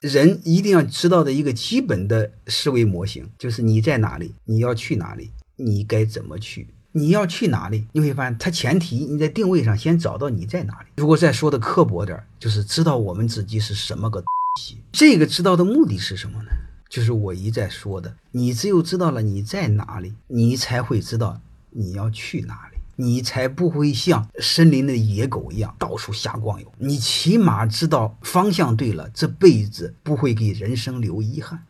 人一定要知道的一个基本的思维模型，就是你在哪里，你要去哪里，你该怎么去。你要去哪里？你会发现，它前提你在定位上先找到你在哪里。如果再说的刻薄点，就是知道我们自己是什么个东西。这个知道的目的是什么呢？就是我一再说的，你只有知道了你在哪里，你才会知道你要去哪里，你才不会像森林的野狗一样到处瞎逛悠。你起码知道方向对了，这辈子不会给人生留遗憾。